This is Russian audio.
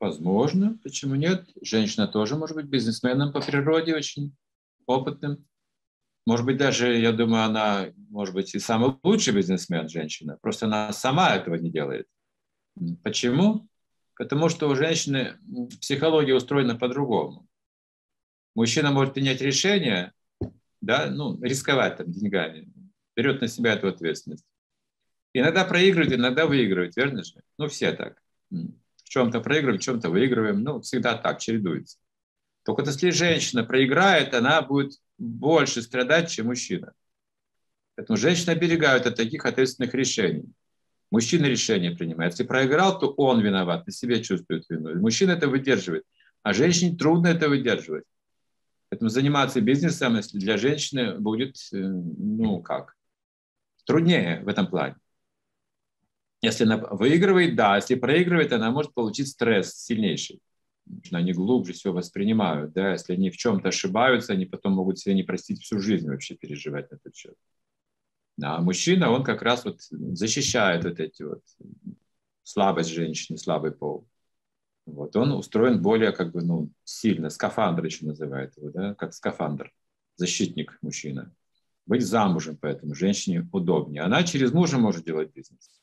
Возможно, почему нет? Женщина тоже может быть бизнесменом по природе, очень опытным. Может быть, даже, я думаю, она, может быть, и самый лучший бизнесмен женщина. Просто она сама этого не делает. Почему? Потому что у женщины психология устроена по-другому. Мужчина может принять решение, да, ну, рисковать там деньгами, берет на себя эту ответственность. Иногда проигрывает, иногда выигрывает, верно же? Ну, все так. Чем-то проигрываем, чем-то выигрываем. Ну, всегда так, чередуется. Только если женщина проиграет, она будет больше страдать, чем мужчина. Поэтому женщины оберегают от таких ответственных решений. Мужчина решение принимает. Если проиграл, то он виноват, на себе чувствует вину. Мужчина это выдерживает, а женщине трудно это выдерживать. Поэтому заниматься бизнесом, если для женщины будет, э, ну как, труднее в этом плане. Если она выигрывает, да, если проигрывает, она может получить стресс сильнейший. Они глубже все воспринимают, да, если они в чем-то ошибаются, они потом могут себе не простить всю жизнь вообще переживать на этот счет. А мужчина, он как раз вот защищает вот эти вот слабость женщины, слабый пол. Вот он устроен более как бы, ну, сильно, скафандр еще называют его, да, как скафандр, защитник мужчина. Быть замужем, поэтому женщине удобнее. Она через мужа может делать бизнес.